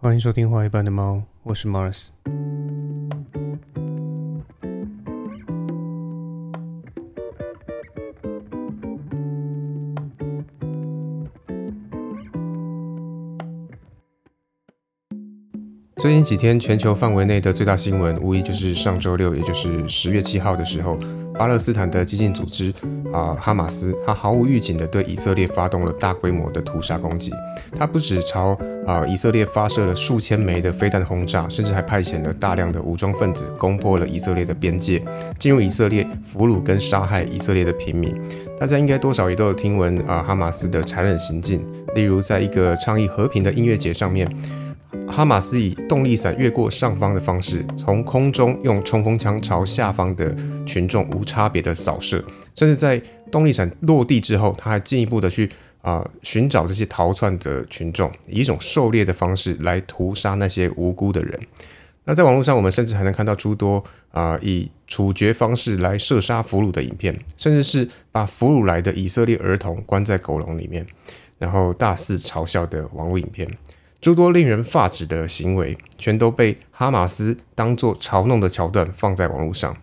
欢迎收听《画一般的猫》，我是 Mars。最近几天，全球范围内的最大新闻，无疑就是上周六，也就是十月七号的时候，巴勒斯坦的激进组织啊哈马斯，他毫无预警的对以色列发动了大规模的屠杀攻击。他不止朝啊以色列发射了数千枚的飞弹轰炸，甚至还派遣了大量的武装分子攻破了以色列的边界，进入以色列俘虏跟杀害以色列的平民。大家应该多少也都有听闻啊哈马斯的残忍行径，例如在一个倡议和平的音乐节上面。哈马斯以动力伞越过上方的方式，从空中用冲锋枪朝下方的群众无差别的扫射，甚至在动力伞落地之后，他还进一步的去啊寻找这些逃窜的群众，以一种狩猎的方式来屠杀那些无辜的人。那在网络上，我们甚至还能看到诸多啊以处决方式来射杀俘虏的影片，甚至是把俘虏来的以色列儿童关在狗笼里面，然后大肆嘲笑的网络影片。诸多令人发指的行为，全都被哈马斯当作嘲弄的桥段放在网络上。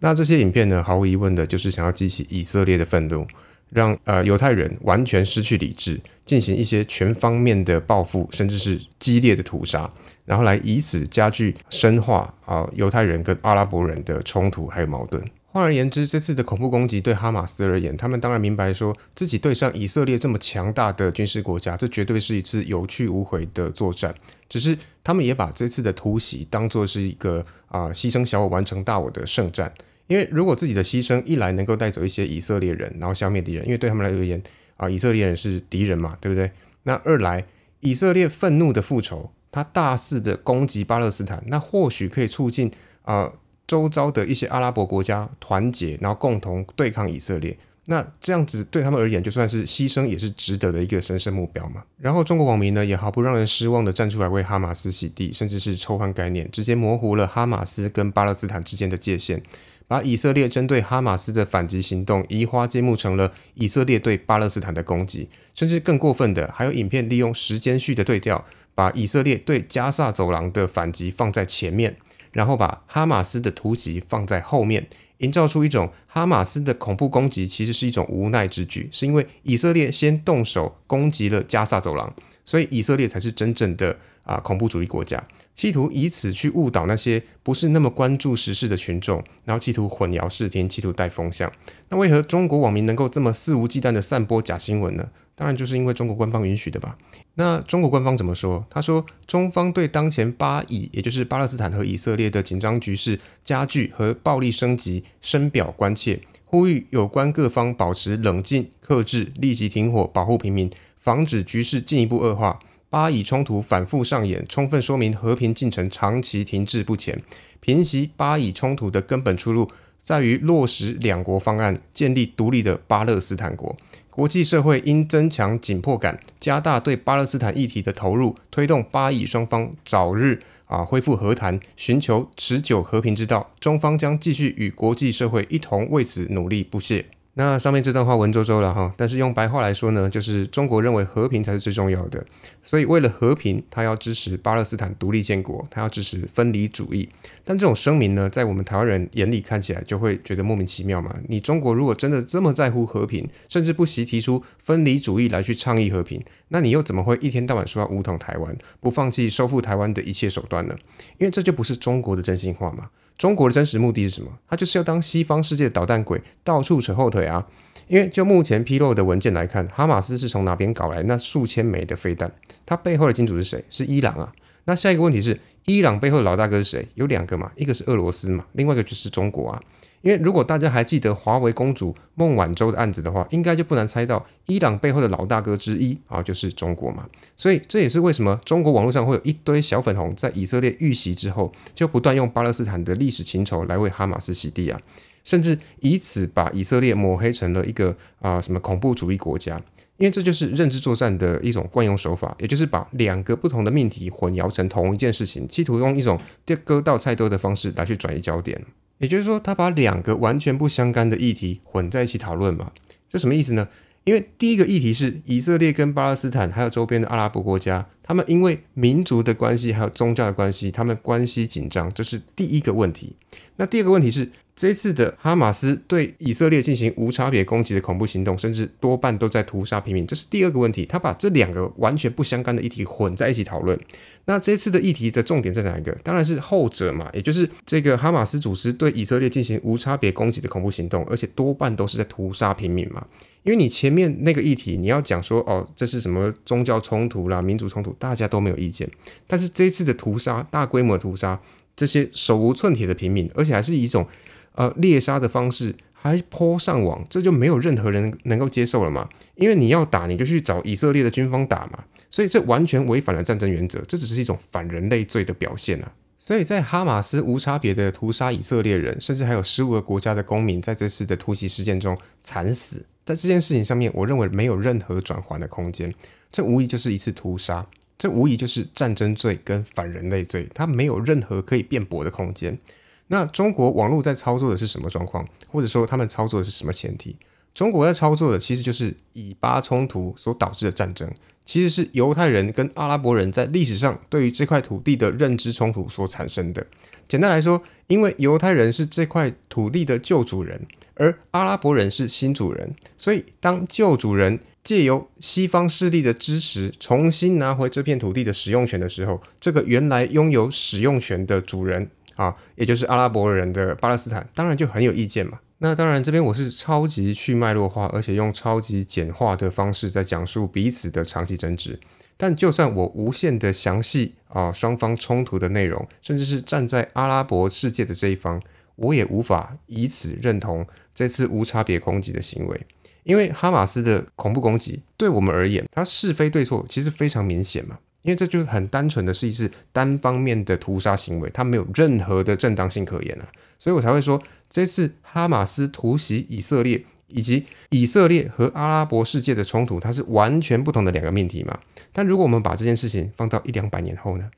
那这些影片呢，毫无疑问的就是想要激起以色列的愤怒，让呃犹太人完全失去理智，进行一些全方面的报复，甚至是激烈的屠杀，然后来以此加剧深化啊犹太人跟阿拉伯人的冲突还有矛盾。换而言之，这次的恐怖攻击对哈马斯而言，他们当然明白说自己对上以色列这么强大的军事国家，这绝对是一次有去无回的作战。只是他们也把这次的突袭当作是一个啊牺牲小我完成大我的圣战。因为如果自己的牺牲一来能够带走一些以色列人，然后消灭敌人，因为对他们来而言啊以色列人是敌人嘛，对不对？那二来以色列愤怒的复仇，他大肆的攻击巴勒斯坦，那或许可以促进啊。周遭的一些阿拉伯国家团结，然后共同对抗以色列，那这样子对他们而言，就算是牺牲也是值得的一个神圣目标嘛。然后中国网民呢，也毫不让人失望的站出来为哈马斯洗地，甚至是抽换概念，直接模糊了哈马斯跟巴勒斯坦之间的界限，把以色列针对哈马斯的反击行动移花接木成了以色列对巴勒斯坦的攻击，甚至更过分的，还有影片利用时间序的对调，把以色列对加萨走廊的反击放在前面。然后把哈马斯的突袭放在后面，营造出一种哈马斯的恐怖攻击其实是一种无奈之举，是因为以色列先动手攻击了加萨走廊，所以以色列才是真正的啊恐怖主义国家，企图以此去误导那些不是那么关注时事的群众，然后企图混淆视听，企图带风向。那为何中国网民能够这么肆无忌惮的散播假新闻呢？当然就是因为中国官方允许的吧。那中国官方怎么说？他说，中方对当前巴以，也就是巴勒斯坦和以色列的紧张局势加剧和暴力升级深表关切，呼吁有关各方保持冷静、克制，立即停火，保护平民，防止局势进一步恶化。巴以冲突反复上演，充分说明和平进程长期停滞不前。平息巴以冲突的根本出路在于落实两国方案，建立独立的巴勒斯坦国。国际社会应增强紧迫感，加大对巴勒斯坦议题的投入，推动巴以双方早日啊恢复和谈，寻求持久和平之道。中方将继续与国际社会一同为此努力不懈。那上面这段话文绉绉了哈，但是用白话来说呢，就是中国认为和平才是最重要的，所以为了和平，他要支持巴勒斯坦独立建国，他要支持分离主义。但这种声明呢，在我们台湾人眼里看起来就会觉得莫名其妙嘛。你中国如果真的这么在乎和平，甚至不惜提出分离主义来去倡议和平，那你又怎么会一天到晚说要武统台湾，不放弃收复台湾的一切手段呢？因为这就不是中国的真心话嘛。中国的真实目的是什么？他就是要当西方世界的捣蛋鬼，到处扯后腿啊！因为就目前披露的文件来看，哈马斯是从哪边搞来那数千枚的飞弹？它背后的金主是谁？是伊朗啊！那下一个问题是，伊朗背后的老大哥是谁？有两个嘛，一个是俄罗斯嘛，另外一个就是中国啊！因为如果大家还记得华为公主孟晚舟的案子的话，应该就不难猜到伊朗背后的老大哥之一啊，就是中国嘛。所以这也是为什么中国网络上会有一堆小粉红在以色列遇袭之后，就不断用巴勒斯坦的历史情仇来为哈马斯洗地啊，甚至以此把以色列抹黑成了一个啊什么恐怖主义国家。因为这就是认知作战的一种惯用手法，也就是把两个不同的命题混淆成同一件事情，企图用一种丢割到菜多的方式来去转移焦点。也就是说，他把两个完全不相干的议题混在一起讨论嘛？这什么意思呢？因为第一个议题是以色列跟巴勒斯坦还有周边的阿拉伯国家，他们因为民族的关系还有宗教的关系，他们关系紧张，这是第一个问题。那第二个问题是，这次的哈马斯对以色列进行无差别攻击的恐怖行动，甚至多半都在屠杀平民，这是第二个问题。他把这两个完全不相干的议题混在一起讨论。那这次的议题的重点在哪一个？当然是后者嘛，也就是这个哈马斯组织对以色列进行无差别攻击的恐怖行动，而且多半都是在屠杀平民嘛。因为你前面那个议题，你要讲说哦，这是什么宗教冲突啦、民族冲突，大家都没有意见。但是这次的屠杀，大规模屠杀。这些手无寸铁的平民，而且还是以一种呃猎杀的方式，还泼上网，这就没有任何人能够接受了嘛？因为你要打，你就去找以色列的军方打嘛，所以这完全违反了战争原则，这只是一种反人类罪的表现啊！所以在哈马斯无差别的屠杀以色列人，甚至还有十五个国家的公民在这次的突袭事件中惨死，在这件事情上面，我认为没有任何转圜的空间，这无疑就是一次屠杀。这无疑就是战争罪跟反人类罪，它没有任何可以辩驳的空间。那中国网络在操作的是什么状况？或者说他们操作的是什么前提？中国在操作的其实就是以巴冲突所导致的战争，其实是犹太人跟阿拉伯人在历史上对于这块土地的认知冲突所产生的。简单来说，因为犹太人是这块土地的旧主人，而阿拉伯人是新主人，所以当旧主人。借由西方势力的支持，重新拿回这片土地的使用权的时候，这个原来拥有使用权的主人啊，也就是阿拉伯人的巴勒斯坦，当然就很有意见嘛。那当然，这边我是超级去脉络化，而且用超级简化的方式在讲述彼此的长期争执。但就算我无限的详细啊，双方冲突的内容，甚至是站在阿拉伯世界的这一方，我也无法以此认同这次无差别攻击的行为。因为哈马斯的恐怖攻击对我们而言，它是非对错其实非常明显嘛。因为这就是很单纯的是一次单方面的屠杀行为，它没有任何的正当性可言啊。所以我才会说，这次哈马斯突袭以色列，以及以色列和阿拉伯世界的冲突，它是完全不同的两个命题嘛。但如果我们把这件事情放到一两百年后呢，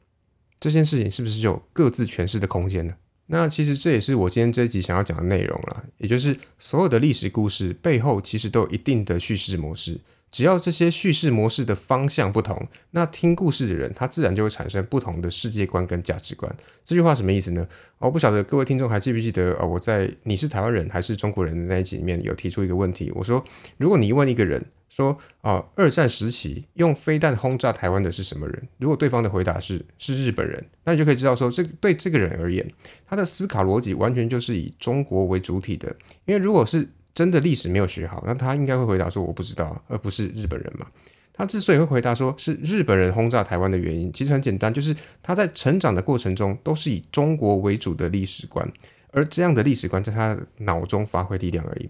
这件事情是不是就有各自诠释的空间呢？那其实这也是我今天这一集想要讲的内容了，也就是所有的历史故事背后其实都有一定的叙事模式。只要这些叙事模式的方向不同，那听故事的人他自然就会产生不同的世界观跟价值观。这句话什么意思呢？我不晓得各位听众还记不记得，呃，我在你是台湾人还是中国人的那一集里面有提出一个问题，我说，如果你问一个人说，啊，二战时期用飞弹轰炸台湾的是什么人？如果对方的回答是是日本人，那你就可以知道说，这对这个人而言，他的思考逻辑完全就是以中国为主体的，因为如果是真的历史没有学好，那他应该会回答说我不知道，而不是日本人嘛。他之所以会回答说是日本人轰炸台湾的原因，其实很简单，就是他在成长的过程中都是以中国为主的历史观，而这样的历史观在他脑中发挥力量而已。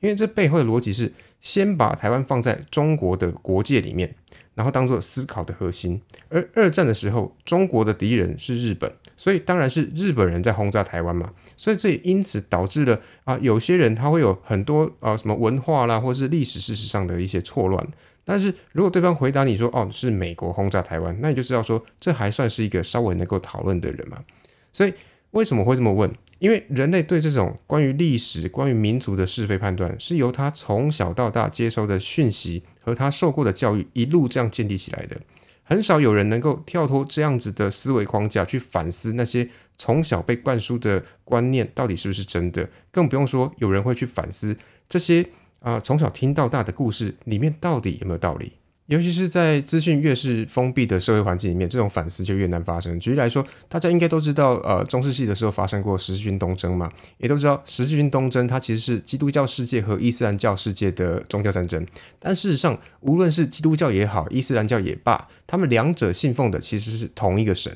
因为这背后的逻辑是先把台湾放在中国的国界里面，然后当做思考的核心。而二战的时候，中国的敌人是日本，所以当然是日本人在轰炸台湾嘛。所以这也因此导致了啊，有些人他会有很多啊什么文化啦，或是历史事实上的一些错乱。但是如果对方回答你说哦是美国轰炸台湾，那你就知道说这还算是一个稍微能够讨论的人嘛。所以为什么会这么问？因为人类对这种关于历史、关于民族的是非判断，是由他从小到大接收的讯息和他受过的教育一路这样建立起来的。很少有人能够跳脱这样子的思维框架去反思那些从小被灌输的观念到底是不是真的，更不用说有人会去反思这些啊从小听到大的故事里面到底有没有道理。尤其是在资讯越是封闭的社会环境里面，这种反思就越难发生。举例来说，大家应该都知道，呃，中世纪的时候发生过十字军东征嘛，也都知道十字军东征它其实是基督教世界和伊斯兰教世界的宗教战争。但事实上，无论是基督教也好，伊斯兰教也罢，他们两者信奉的其实是同一个神。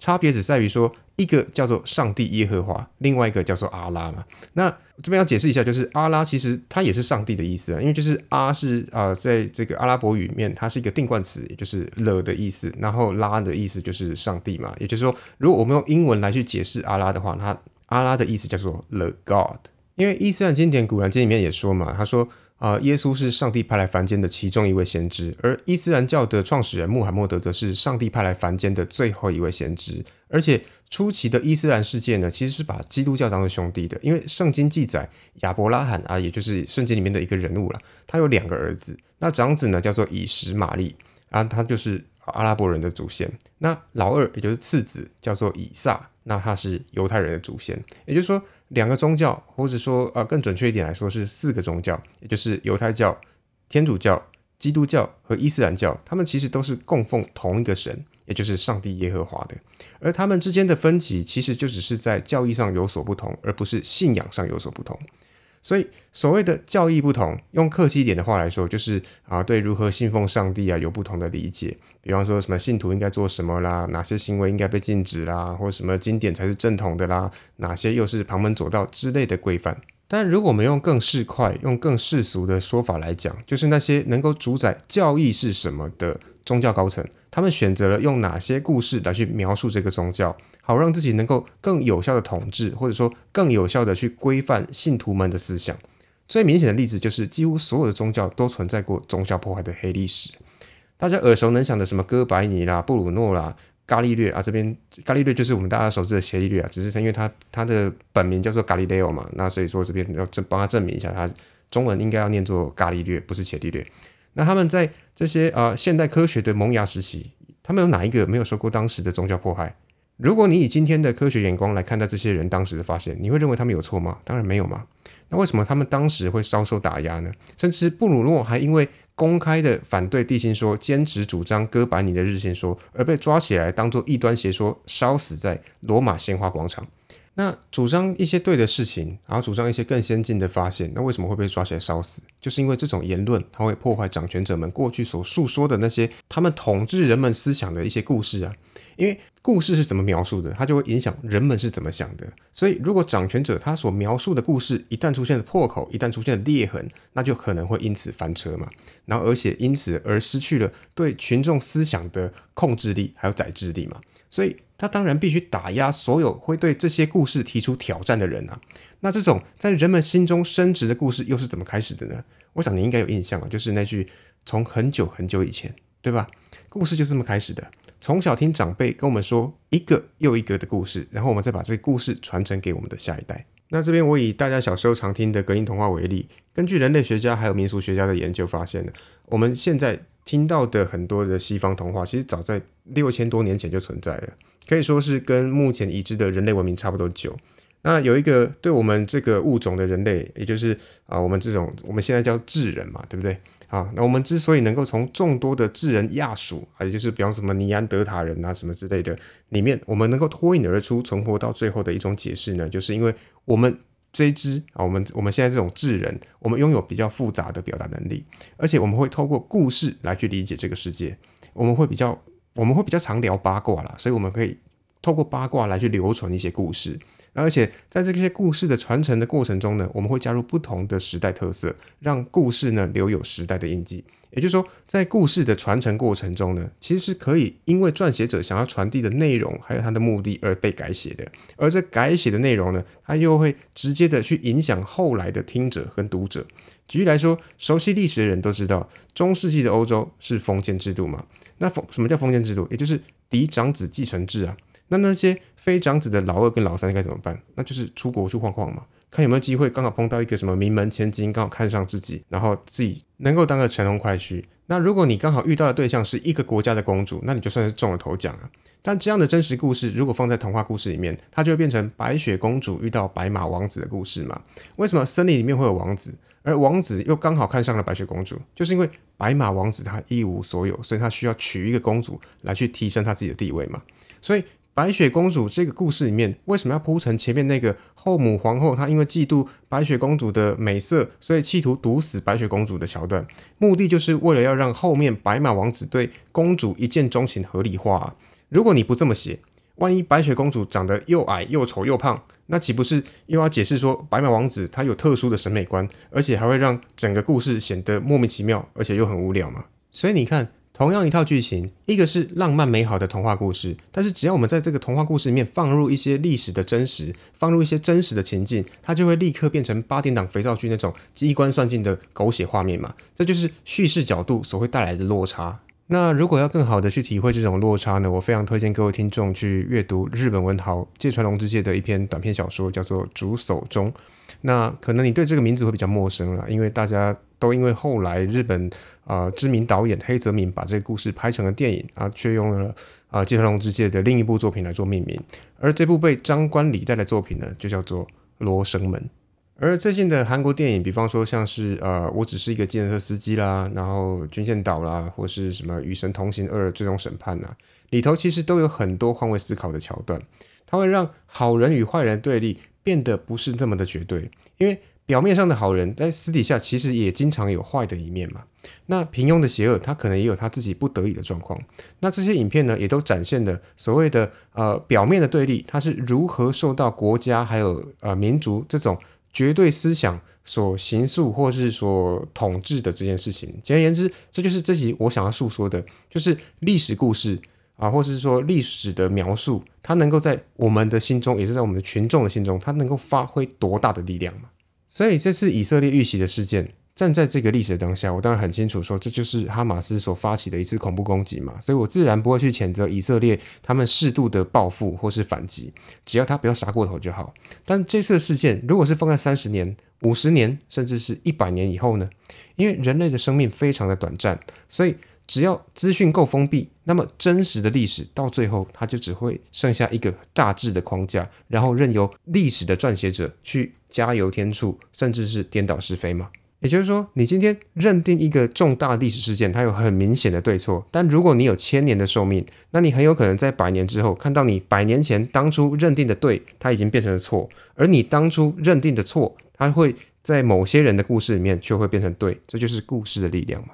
差别只在于说，一个叫做上帝耶和华，另外一个叫做阿拉嘛。那这边要解释一下，就是阿拉其实它也是上帝的意思啊，因为就是阿是啊，在这个阿拉伯语里面，它是一个定冠词，也就是了的意思，然后拉的意思就是上帝嘛。也就是说，如果我们用英文来去解释阿拉的话，它阿拉的意思叫做 the God。因为伊斯兰经典《古兰经》里面也说嘛，他说。啊，耶稣是上帝派来凡间的其中一位先知，而伊斯兰教的创始人穆罕默德则是上帝派来凡间的最后一位先知。而且初期的伊斯兰世界呢，其实是把基督教当做兄弟的，因为圣经记载亚伯拉罕啊，也就是圣经里面的一个人物了，他有两个儿子，那长子呢叫做以实玛利啊，他就是阿拉伯人的祖先；那老二也就是次子叫做以撒，那他是犹太人的祖先。也就是说。两个宗教，或者说啊更准确一点来说是四个宗教，也就是犹太教、天主教、基督教和伊斯兰教，他们其实都是供奉同一个神，也就是上帝耶和华的。而他们之间的分歧，其实就只是在教义上有所不同，而不是信仰上有所不同。所以，所谓的教义不同，用客气一点的话来说，就是啊，对如何信奉上帝啊有不同的理解。比方说什么信徒应该做什么啦，哪些行为应该被禁止啦，或什么经典才是正统的啦，哪些又是旁门左道之类的规范。但如果我们用更市侩、用更世俗的说法来讲，就是那些能够主宰教义是什么的宗教高层，他们选择了用哪些故事来去描述这个宗教。好让自己能够更有效的统治，或者说更有效的去规范信徒们的思想。最明显的例子就是，几乎所有的宗教都存在过宗教破坏的黑历史。大家耳熟能详的什么哥白尼啦、布鲁诺啦、伽利略啊，这边伽利略就是我们大家熟知的伽利略啊，只是他因为他他的本名叫做伽利略嘛，那所以说这边要证帮他证明一下，他中文应该要念作伽利略，不是伽利略。那他们在这些呃现代科学的萌芽时期，他们有哪一个没有受过当时的宗教迫害？如果你以今天的科学眼光来看待这些人当时的发现，你会认为他们有错吗？当然没有嘛。那为什么他们当时会遭受打压呢？甚至布鲁诺还因为公开的反对地心说、坚持主张哥白尼的日心说而被抓起来，当做异端邪说，烧死在罗马鲜花广场。那主张一些对的事情，然后主张一些更先进的发现，那为什么会被抓起来烧死？就是因为这种言论，它会破坏掌权者们过去所述说的那些他们统治人们思想的一些故事啊。因为故事是怎么描述的，它就会影响人们是怎么想的。所以，如果掌权者他所描述的故事一旦出现了破口，一旦出现了裂痕，那就可能会因此翻车嘛。然后，而且因此而失去了对群众思想的控制力，还有宰制力嘛。所以，他当然必须打压所有会对这些故事提出挑战的人啊。那这种在人们心中升值的故事又是怎么开始的呢？我想你应该有印象啊，就是那句从很久很久以前，对吧？故事就这么开始的。从小听长辈跟我们说一个又一个的故事，然后我们再把这个故事传承给我们的下一代。那这边我以大家小时候常听的格林童话为例，根据人类学家还有民俗学家的研究发现呢，我们现在听到的很多的西方童话，其实早在六千多年前就存在了，可以说是跟目前已知的人类文明差不多久。那有一个对我们这个物种的人类，也就是啊我们这种我们现在叫智人嘛，对不对？啊，那我们之所以能够从众多的智人亚属，啊，也就是比方什么尼安德塔人啊什么之类的里面，我们能够脱颖而出，存活到最后的一种解释呢，就是因为我们这一支啊，我们我们现在这种智人，我们拥有比较复杂的表达能力，而且我们会透过故事来去理解这个世界，我们会比较我们会比较常聊八卦啦，所以我们可以透过八卦来去留存一些故事。而且在这些故事的传承的过程中呢，我们会加入不同的时代特色，让故事呢留有时代的印记。也就是说，在故事的传承过程中呢，其实是可以因为撰写者想要传递的内容还有他的目的而被改写的。而这改写的内容呢，它又会直接的去影响后来的听者跟读者。举例来说，熟悉历史的人都知道，中世纪的欧洲是封建制度嘛？那封什么叫封建制度？也就是嫡长子继承制啊。那那些非长子的老二跟老三该怎么办？那就是出国去晃晃嘛，看有没有机会刚好碰到一个什么名门千金，刚好看上自己，然后自己能够当个乘龙快婿。那如果你刚好遇到的对象是一个国家的公主，那你就算是中了头奖啊。但这样的真实故事，如果放在童话故事里面，它就会变成白雪公主遇到白马王子的故事嘛？为什么森林里面会有王子，而王子又刚好看上了白雪公主？就是因为白马王子他一无所有，所以他需要娶一个公主来去提升他自己的地位嘛？所以。白雪公主这个故事里面，为什么要铺成前面那个后母皇后？她因为嫉妒白雪公主的美色，所以企图毒死白雪公主的桥段，目的就是为了要让后面白马王子对公主一见钟情合理化。如果你不这么写，万一白雪公主长得又矮又丑又胖，那岂不是又要解释说白马王子他有特殊的审美观，而且还会让整个故事显得莫名其妙，而且又很无聊吗？所以你看。同样一套剧情，一个是浪漫美好的童话故事，但是只要我们在这个童话故事里面放入一些历史的真实，放入一些真实的情境，它就会立刻变成八点档肥皂剧那种机关算尽的狗血画面嘛。这就是叙事角度所会带来的落差。那如果要更好的去体会这种落差呢，我非常推荐各位听众去阅读日本文豪芥川龙之介的一篇短篇小说，叫做《竹手中》。那可能你对这个名字会比较陌生了，因为大家都因为后来日本啊知名导演黑泽明把这个故事拍成了电影啊，却用了啊芥川龙之介的另一部作品来做命名，而这部被张冠李戴的作品呢，就叫做《罗生门》。而最近的韩国电影，比方说像是呃，我只是一个计程车司机啦，然后军舰岛啦，或是什么与神同行二最终审判呐，里头其实都有很多换位思考的桥段，它会让好人与坏人对立变得不是这么的绝对，因为表面上的好人在私底下其实也经常有坏的一面嘛。那平庸的邪恶，他可能也有他自己不得已的状况。那这些影片呢，也都展现了所谓的呃表面的对立，它是如何受到国家还有呃民族这种。绝对思想所形塑或是所统治的这件事情，简而言之，这就是这集我想要诉说的，就是历史故事啊，或是说历史的描述，它能够在我们的心中，也是在我们的群众的心中，它能够发挥多大的力量嘛？所以这次以色列遇袭的事件。站在这个历史的当下，我当然很清楚，说这就是哈马斯所发起的一次恐怖攻击嘛，所以我自然不会去谴责以色列他们适度的报复或是反击，只要他不要杀过头就好。但这次的事件如果是放在三十年、五十年，甚至是一百年以后呢？因为人类的生命非常的短暂，所以只要资讯够封闭，那么真实的历史到最后，它就只会剩下一个大致的框架，然后任由历史的撰写者去加油添醋，甚至是颠倒是非嘛。也就是说，你今天认定一个重大历史事件，它有很明显的对错。但如果你有千年的寿命，那你很有可能在百年之后看到你百年前当初认定的对，它已经变成了错；而你当初认定的错，它会在某些人的故事里面却会变成对。这就是故事的力量嘛。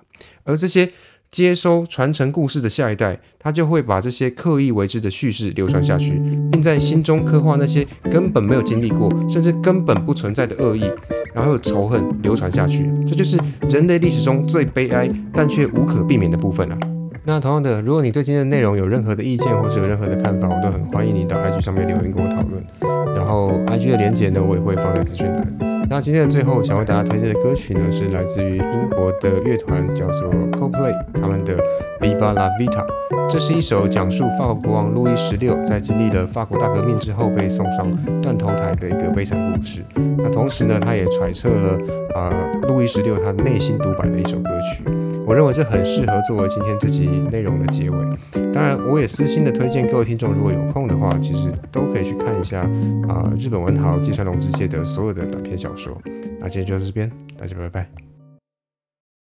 而这些。接收传承故事的下一代，他就会把这些刻意为之的叙事流传下去，并在心中刻画那些根本没有经历过，甚至根本不存在的恶意，然后仇恨流传下去。这就是人类历史中最悲哀但却无可避免的部分啊！那同样的，如果你对今天的内容有任何的意见或是有任何的看法，我都很欢迎你到 IG 上面留言跟我讨论。然后 IG 的连接呢，我也会放在资讯栏。那今天的最后，想为大家推荐的歌曲呢，是来自于英国的乐团，叫做 Coldplay，他们的 Viva la Vita。这是一首讲述法国国王路易十六在经历了法国大革命之后被送上断头台的一个悲惨故事。那同时呢，他也揣测了啊路易十六他内心独白的一首歌曲。我认为这很适合作为今天这集内容的结尾。当然，我也私心的推荐各位听众，如果有空的话，其实都可以去看一下啊日本文豪芥川龙之介的所有的短篇小说。那今天就到这边，大家拜拜。